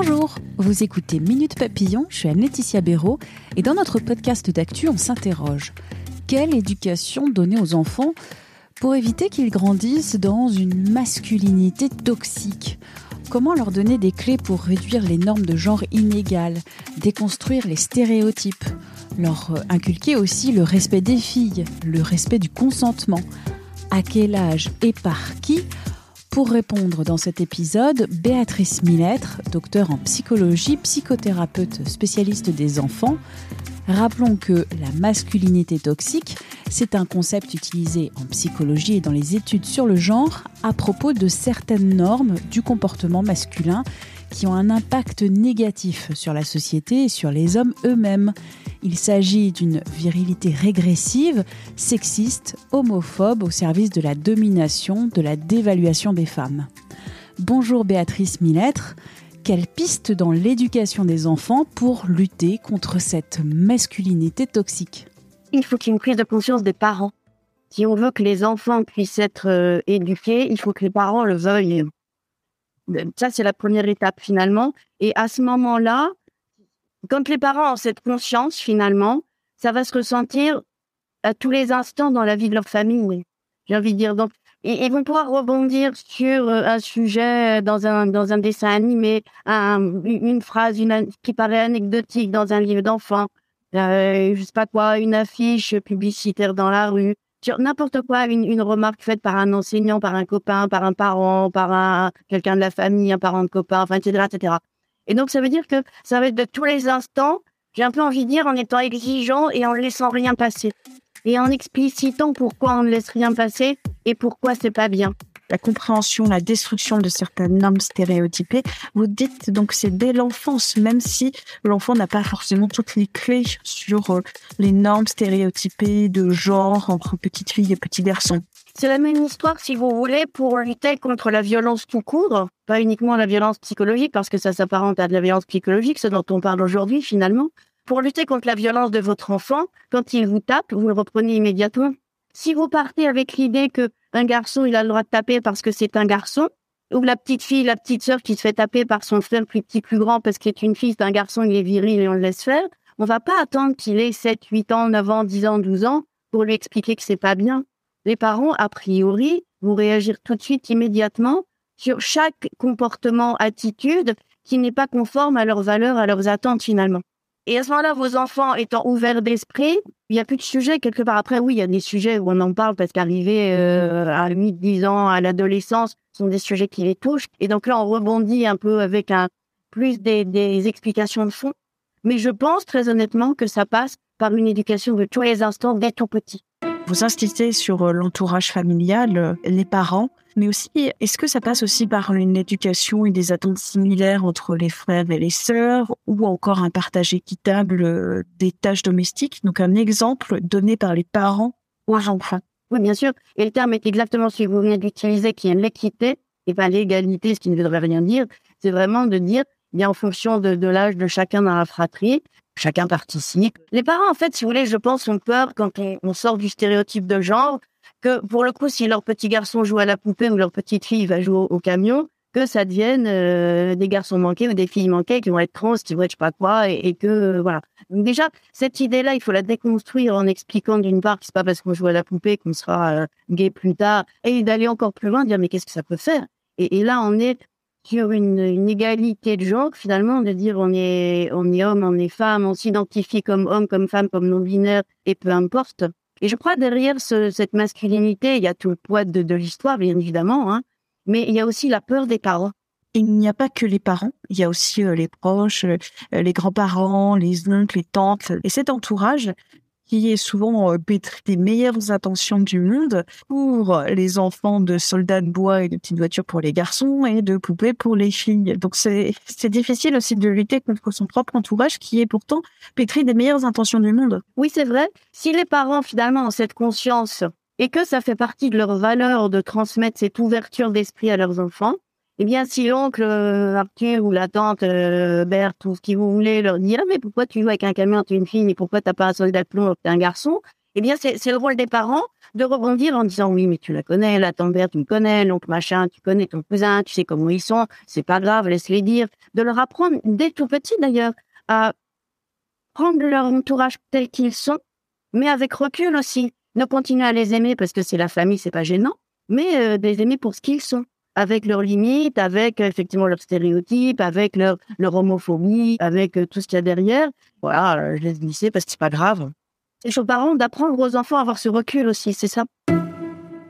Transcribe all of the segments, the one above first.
Bonjour, vous écoutez Minute Papillon, je suis Anne-Laetitia Béraud et dans notre podcast d'actu, on s'interroge. Quelle éducation donner aux enfants pour éviter qu'ils grandissent dans une masculinité toxique? Comment leur donner des clés pour réduire les normes de genre inégales, déconstruire les stéréotypes, leur inculquer aussi le respect des filles, le respect du consentement? À quel âge et par qui pour répondre dans cet épisode, Béatrice Millettre, docteur en psychologie, psychothérapeute spécialiste des enfants. Rappelons que la masculinité toxique, c'est un concept utilisé en psychologie et dans les études sur le genre à propos de certaines normes du comportement masculin qui ont un impact négatif sur la société et sur les hommes eux-mêmes. Il s'agit d'une virilité régressive, sexiste, homophobe au service de la domination, de la dévaluation des femmes. Bonjour Béatrice Millettre. Quelle piste dans l'éducation des enfants pour lutter contre cette masculinité toxique? Il faut qu'il y ait une prise de conscience des parents. Si on veut que les enfants puissent être euh, éduqués, il faut que les parents le veuillent. Ça, c'est la première étape finalement. Et à ce moment-là, quand les parents ont cette conscience, finalement, ça va se ressentir à tous les instants dans la vie de leur famille. J'ai envie de dire. Donc, ils vont pouvoir rebondir sur euh, un sujet dans un, dans un dessin animé, une phrase qui paraît anecdotique dans un livre d'enfant, euh, je sais pas quoi, une affiche publicitaire dans la rue, sur n'importe quoi, une, remarque faite par un enseignant, par un copain, par un parent, par un, quelqu'un de la famille, un parent de copain, enfin, etc., etc. Et donc, ça veut dire que ça va être de tous les instants, j'ai un peu envie de dire, en étant exigeant et en laissant rien passer. Et en explicitant pourquoi on ne laisse rien passer et pourquoi c'est pas bien la compréhension, la destruction de certaines normes stéréotypées. Vous dites donc c'est dès l'enfance, même si l'enfant n'a pas forcément toutes les clés sur euh, les normes stéréotypées de genre entre petites filles et petits garçons. C'est la même histoire, si vous voulez, pour lutter contre la violence tout court, pas uniquement la violence psychologique, parce que ça s'apparente à de la violence psychologique, ce dont on parle aujourd'hui finalement. Pour lutter contre la violence de votre enfant, quand il vous tape, vous le reprenez immédiatement. Si vous partez avec l'idée que un garçon, il a le droit de taper parce que c'est un garçon, ou la petite fille, la petite sœur qui se fait taper par son frère plus petit, plus grand parce qu'il est une fille, c'est un garçon, il est viril et on le laisse faire, on va pas attendre qu'il ait 7, 8 ans, 9 ans, 10 ans, 12 ans pour lui expliquer que c'est pas bien les parents, a priori, vont réagir tout de suite, immédiatement, sur chaque comportement, attitude qui n'est pas conforme à leurs valeurs, à leurs attentes finalement. Et à ce moment-là, vos enfants étant ouverts d'esprit, il n'y a plus de sujet quelque part. Après, oui, il y a des sujets où on en parle parce qu'arriver euh, à 8, 10 ans, à l'adolescence, sont des sujets qui les touchent. Et donc là, on rebondit un peu avec un plus des, des explications de fond. Mais je pense très honnêtement que ça passe par une éducation de tous les instants dès tout petit. Vous insistez sur euh, l'entourage familial, euh, les parents, mais aussi, est-ce que ça passe aussi par une éducation et des attentes similaires entre les frères et les sœurs, ou encore un partage équitable euh, des tâches domestiques? Donc un exemple donné par les parents aux enfants. Oui, bien sûr. Et le terme est exactement celui que vous venez d'utiliser, qui est l'équité, et pas l'égalité, ce qui ne devrait rien dire. C'est vraiment de dire, bien en fonction de, de l'âge de chacun dans la fratrie, chacun participe. Les parents, en fait, si vous voulez, je pense, ont peur quand on, sort du stéréotype de genre, que pour le coup, si leur petit garçon joue à la poupée ou leur petite fille va jouer au, camion, que ça devienne euh, des garçons manqués ou des filles manquées qui vont être trans, qui vont être je sais pas quoi, et, que euh, voilà. Donc déjà, cette idée-là, il faut la déconstruire en expliquant d'une part que c'est pas parce qu'on joue à la poupée qu'on sera euh, gay plus tard, et d'aller encore plus loin, dire mais qu'est-ce que ça peut faire? Et, et, là, on est sur une, une, égalité de genre, finalement, de dire on est, on est homme, on est femme, on s'identifie comme homme, comme femme, comme non-binaire, et peu importe. Et je crois derrière ce, cette masculinité, il y a tout le poids de, de l'histoire, bien évidemment, hein, mais il y a aussi la peur des parents. Il n'y a pas que les parents, il y a aussi euh, les proches, euh, les grands-parents, les oncles, les tantes, et cet entourage qui est souvent euh, pétri des meilleures intentions du monde pour les enfants de soldats de bois et de petites voitures pour les garçons et de poupées pour les filles. Donc c'est difficile aussi de lutter contre son propre entourage qui est pourtant pétri des meilleures intentions du monde. Oui, c'est vrai. Si les parents finalement ont cette conscience et que ça fait partie de leur valeur de transmettre cette ouverture d'esprit à leurs enfants, eh bien, si l'oncle euh, Arthur ou la tante euh, Berthe ou ce qui vous voulez leur dire, mais pourquoi tu joues avec un camion, tu es une fille, mais pourquoi t'as pas un soldat de plomb, t'es un garçon? Eh bien, c'est le rôle des parents de rebondir en disant oui, mais tu la connais, la tante Berthe, tu me connais, l'oncle machin, tu connais ton cousin, tu sais comment ils sont, c'est pas grave, laisse-les dire. De leur apprendre dès tout petit d'ailleurs à prendre leur entourage tel qu'ils sont, mais avec recul aussi. Ne continuer à les aimer parce que c'est la famille, c'est pas gênant, mais euh, les aimer pour ce qu'ils sont avec leurs limites, avec effectivement leurs stéréotypes, avec leur, leur homophobie, avec euh, tout ce qu'il y a derrière. Voilà, euh, je laisse glisser parce que c'est pas grave. C'est aux parents d'apprendre aux enfants à avoir ce recul aussi, c'est ça?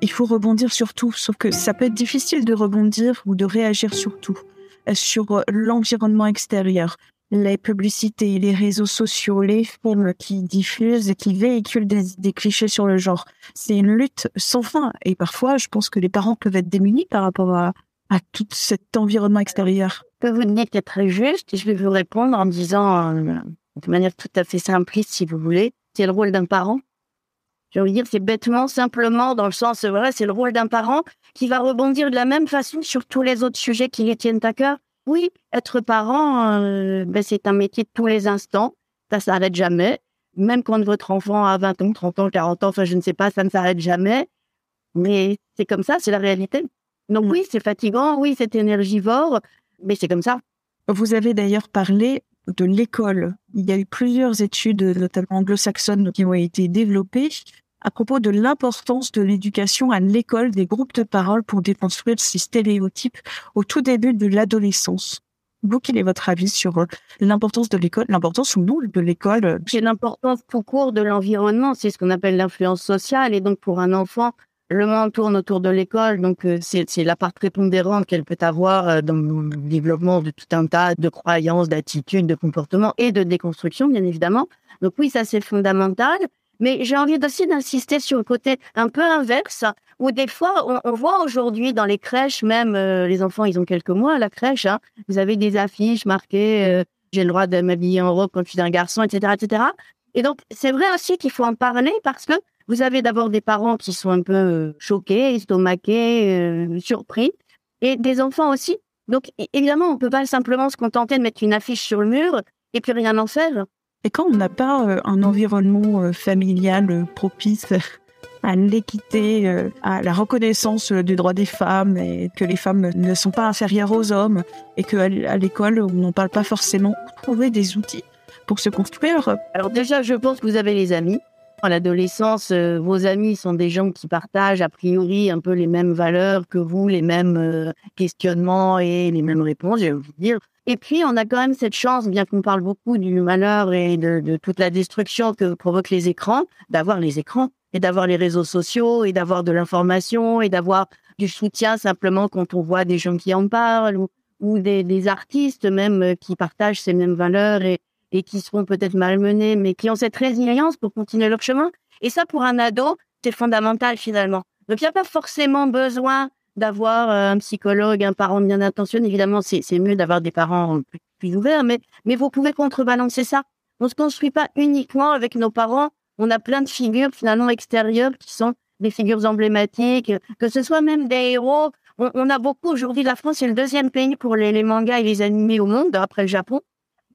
Il faut rebondir sur tout, sauf que ça peut être difficile de rebondir ou de réagir sur tout, euh, sur l'environnement extérieur, les publicités, les réseaux sociaux, les films qui diffusent et qui véhiculent des, clichés sur le genre. C'est une lutte sans fin. Et parfois, je pense que les parents peuvent être démunis par rapport à, tout cet environnement extérieur. Que vous dites est très juste je vais vous répondre en disant euh, de manière tout à fait simpliste, si vous voulez, c'est le rôle d'un parent. J'ai envie de dire, c'est bêtement, simplement, dans le sens, voilà, c'est le rôle d'un parent qui va rebondir de la même façon sur tous les autres sujets qui les tiennent à cœur. Oui, être parent, euh, ben, c'est un métier de tous les instants. Ça s'arrête jamais. Même quand votre enfant a 20 ans, 30 ans, 40 ans, enfin, je ne sais pas, ça ne s'arrête jamais. Mais c'est comme ça, c'est la réalité. Donc oui, c'est fatigant, oui, c'est énergivore, mais c'est comme ça. Vous avez d'ailleurs parlé de l'école. Il y a eu plusieurs études, notamment anglo-saxonnes, qui ont été développées à propos de l'importance de l'éducation à l'école des groupes de parole pour déconstruire ces stéréotypes au tout début de l'adolescence. Vous, quel est votre avis sur euh, l'importance de l'école, l'importance ou non de l'école C'est l'importance tout court de l'environnement, c'est ce qu'on appelle l'influence sociale. Et donc, pour un enfant, le monde tourne autour de l'école, donc euh, c'est la part prépondérante qu'elle peut avoir euh, dans le développement de tout un tas de croyances, d'attitudes, de comportements et de déconstruction, bien évidemment. Donc oui, ça c'est fondamental. Mais j'ai envie aussi d'insister sur le côté un peu inverse, où des fois, on, voit aujourd'hui dans les crèches, même euh, les enfants, ils ont quelques mois à la crèche, hein, vous avez des affiches marquées euh, j'ai le droit de m'habiller en robe quand je suis un garçon, etc., etc. Et donc, c'est vrai aussi qu'il faut en parler parce que vous avez d'abord des parents qui sont un peu euh, choqués, estomaqués, surpris, et des enfants aussi. Donc, évidemment, on peut pas simplement se contenter de mettre une affiche sur le mur et puis rien en faire. Et quand on n'a pas euh, un environnement euh, familial euh, propice à l'équité, à la reconnaissance du droit des femmes et que les femmes ne sont pas inférieures aux hommes et qu'à l'école, on n'en parle pas forcément, trouver des outils pour se construire. Alors déjà, je pense que vous avez les amis. À l'adolescence, vos amis sont des gens qui partagent a priori un peu les mêmes valeurs que vous, les mêmes questionnements et les mêmes réponses, je vais vous dire. Et puis, on a quand même cette chance, bien qu'on parle beaucoup du malheur et de, toute la destruction que provoquent les écrans, d'avoir les écrans et d'avoir les réseaux sociaux et d'avoir de l'information et d'avoir du soutien simplement quand on voit des gens qui en parlent ou, des, artistes même euh, qui partagent ces mêmes valeurs et, et qui seront peut-être malmenés, mais qui ont cette résilience pour continuer leur chemin. Et ça, pour un ado, c'est fondamental finalement. Donc, il n'y a pas forcément besoin d'avoir euh, un psychologue, un parent bien intentionné. Évidemment, c'est mieux d'avoir des parents plus, ouverts, mais, mais vous pouvez contrebalancer ça. On se construit pas uniquement avec nos parents. On a plein de figures finalement extérieures qui sont des figures emblématiques, que ce soit même des héros. On, a beaucoup aujourd'hui. La France est le deuxième pays pour les, les mangas et les animés au monde après le Japon.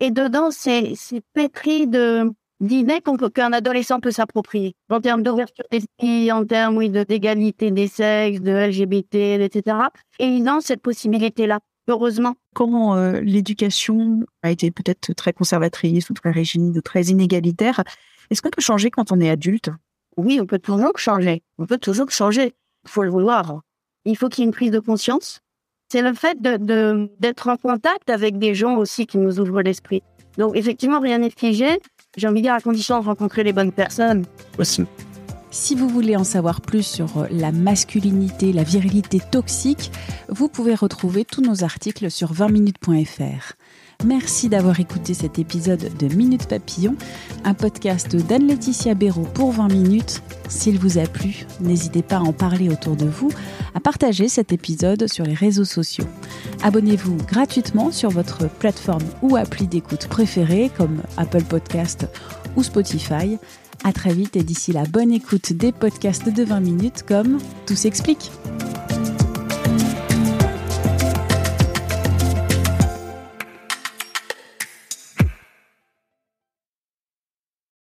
Et dedans, c'est pétri de d'idées qu'un adolescent peut s'approprier en termes d'ouverture d'esprit, en termes oui, d'égalité des sexes, de LGBT, etc. Et ils ont cette possibilité-là, heureusement. Comment euh, l'éducation a été peut-être très conservatrice ou très rigide ou très inégalitaire, est-ce qu'on peut changer quand on est adulte? Oui, on peut toujours changer. On peut toujours changer. Il faut le vouloir. Il faut qu'il y ait une prise de conscience. C'est le fait d'être de, en contact avec des gens aussi qui nous ouvrent l'esprit. Donc effectivement, rien n'est figé. J'ai envie de dire à condition de rencontrer les bonnes personnes. Si vous voulez en savoir plus sur euh, la masculinité, la virilité toxique, vous pouvez retrouver tous nos articles sur 20minutes.fr. Merci d'avoir écouté cet épisode de Minute Papillon, un podcast d'Anne-Laetitia Béraud pour 20 minutes. S'il vous a plu, n'hésitez pas à en parler autour de vous, à partager cet épisode sur les réseaux sociaux. Abonnez-vous gratuitement sur votre plateforme ou appli d'écoute préférée comme Apple Podcast ou Spotify. À très vite et d'ici la bonne écoute des podcasts de 20 minutes comme Tout s'explique.